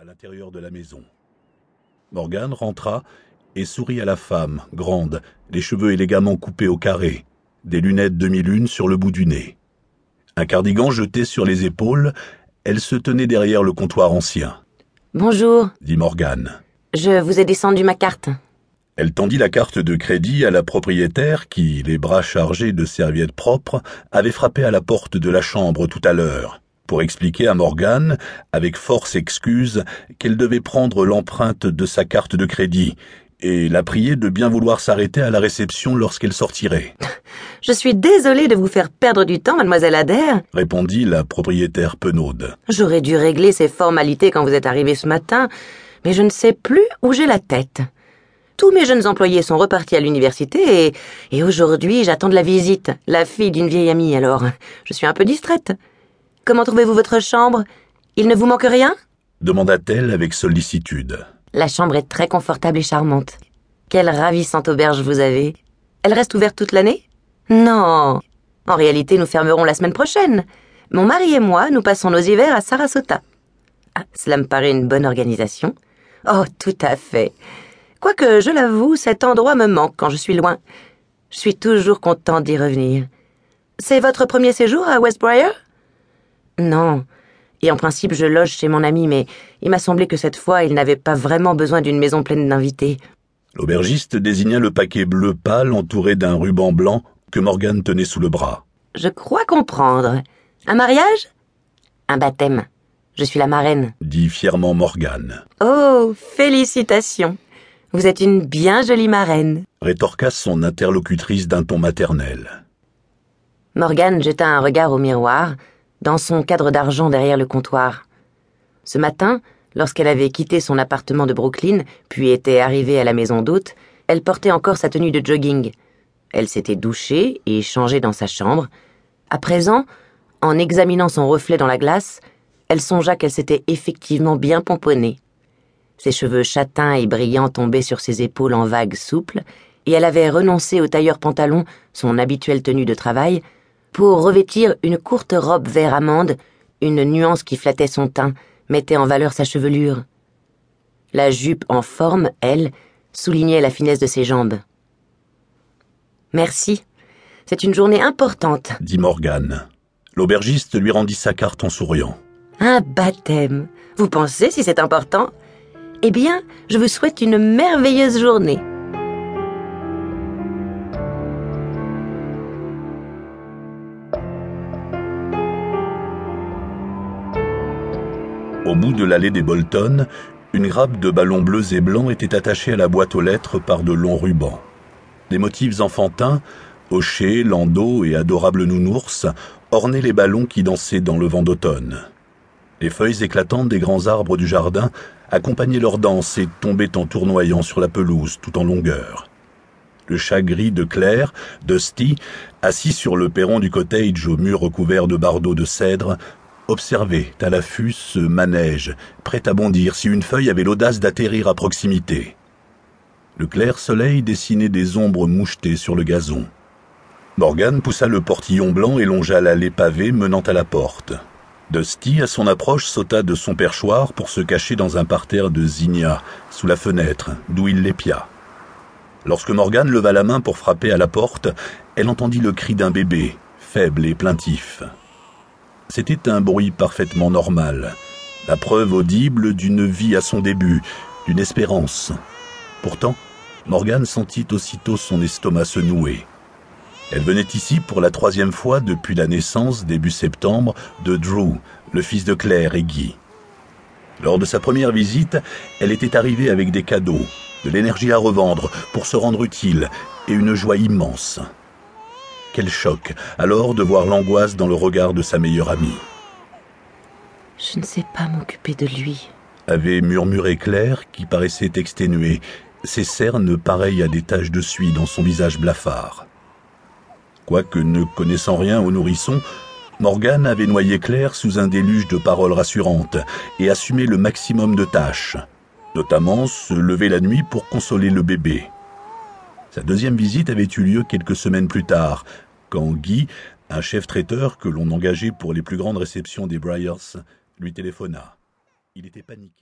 à l'intérieur de la maison. Morgane rentra et sourit à la femme, grande, les cheveux élégamment coupés au carré, des lunettes demi-lune sur le bout du nez. Un cardigan jeté sur les épaules, elle se tenait derrière le comptoir ancien. Bonjour, dit Morgane. je vous ai descendu ma carte. Elle tendit la carte de crédit à la propriétaire qui, les bras chargés de serviettes propres, avait frappé à la porte de la chambre tout à l'heure, pour expliquer à Morgane, avec force excuse, qu'elle devait prendre l'empreinte de sa carte de crédit, et la prier de bien vouloir s'arrêter à la réception lorsqu'elle sortirait, Je suis désolée de vous faire perdre du temps, mademoiselle Adair. répondit la propriétaire penaude. J'aurais dû régler ces formalités quand vous êtes arrivé ce matin, mais je ne sais plus où j'ai la tête. Tous mes jeunes employés sont repartis à l'université et, et aujourd'hui j'attends de la visite, la fille d'une vieille amie, alors je suis un peu distraite. Comment trouvez-vous votre chambre? Il ne vous manque rien? demanda-t-elle avec sollicitude. La chambre est très confortable et charmante. Quelle ravissante auberge vous avez. Elle reste ouverte toute l'année? Non. En réalité, nous fermerons la semaine prochaine. Mon mari et moi, nous passons nos hivers à Sarasota. Ah, cela me paraît une bonne organisation. Oh, tout à fait. Quoique, je l'avoue, cet endroit me manque quand je suis loin. Je suis toujours contente d'y revenir. C'est votre premier séjour à Westbriar? Non. Et en principe, je loge chez mon ami, mais il m'a semblé que cette fois, il n'avait pas vraiment besoin d'une maison pleine d'invités. L'aubergiste désigna le paquet bleu pâle entouré d'un ruban blanc que Morgane tenait sous le bras. Je crois comprendre. Un mariage? Un baptême. Je suis la marraine. dit fièrement Morgane. Oh, félicitations. Vous êtes une bien jolie marraine. rétorqua son interlocutrice d'un ton maternel. Morgane jeta un regard au miroir, dans son cadre d'argent derrière le comptoir. Ce matin, lorsqu'elle avait quitté son appartement de Brooklyn, puis était arrivée à la maison d'hôte, elle portait encore sa tenue de jogging. Elle s'était douchée et changée dans sa chambre. À présent, en examinant son reflet dans la glace, elle songea qu'elle s'était effectivement bien pomponnée. Ses cheveux châtains et brillants tombaient sur ses épaules en vagues souples, et elle avait renoncé au tailleur pantalon, son habituelle tenue de travail, pour revêtir une courte robe vert amande, une nuance qui flattait son teint, mettait en valeur sa chevelure. La jupe en forme, elle, soulignait la finesse de ses jambes. Merci. C'est une journée importante. dit Morgane. L'aubergiste lui rendit sa carte en souriant. Un baptême. Vous pensez si c'est important? Eh bien, je vous souhaite une merveilleuse journée. Au bout de l'allée des Bolton, une grappe de ballons bleus et blancs était attachée à la boîte aux lettres par de longs rubans. Des motifs enfantins, hochets, landaux et adorables nounours ornaient les ballons qui dansaient dans le vent d'automne. Les feuilles éclatantes des grands arbres du jardin accompagnaient leur danse et tombaient en tournoyant sur la pelouse tout en longueur. Le chat gris de Claire, Dusty, assis sur le perron du cottage au mur recouvert de bardeaux de cèdre, observait à l'affût ce manège, prêt à bondir si une feuille avait l'audace d'atterrir à proximité. Le clair soleil dessinait des ombres mouchetées sur le gazon. Morgan poussa le portillon blanc et longea l'allée pavée menant à la porte. Dusty, à son approche, sauta de son perchoir pour se cacher dans un parterre de zinnia, sous la fenêtre, d'où il l'épia. Lorsque Morgan leva la main pour frapper à la porte, elle entendit le cri d'un bébé, faible et plaintif. C'était un bruit parfaitement normal, la preuve audible d'une vie à son début, d'une espérance. Pourtant, Morgan sentit aussitôt son estomac se nouer. Elle venait ici pour la troisième fois depuis la naissance, début septembre, de Drew, le fils de Claire et Guy. Lors de sa première visite, elle était arrivée avec des cadeaux, de l'énergie à revendre pour se rendre utile et une joie immense. Quel choc alors de voir l'angoisse dans le regard de sa meilleure amie. Je ne sais pas m'occuper de lui. Avait murmuré Claire qui paraissait exténuée, ses cernes pareilles à des taches de suie dans son visage blafard. Quoique ne connaissant rien au nourrisson, Morgane avait noyé Claire sous un déluge de paroles rassurantes et assumé le maximum de tâches, notamment se lever la nuit pour consoler le bébé. Sa deuxième visite avait eu lieu quelques semaines plus tard, quand Guy, un chef traiteur que l'on engageait pour les plus grandes réceptions des Briars, lui téléphona. Il était paniqué.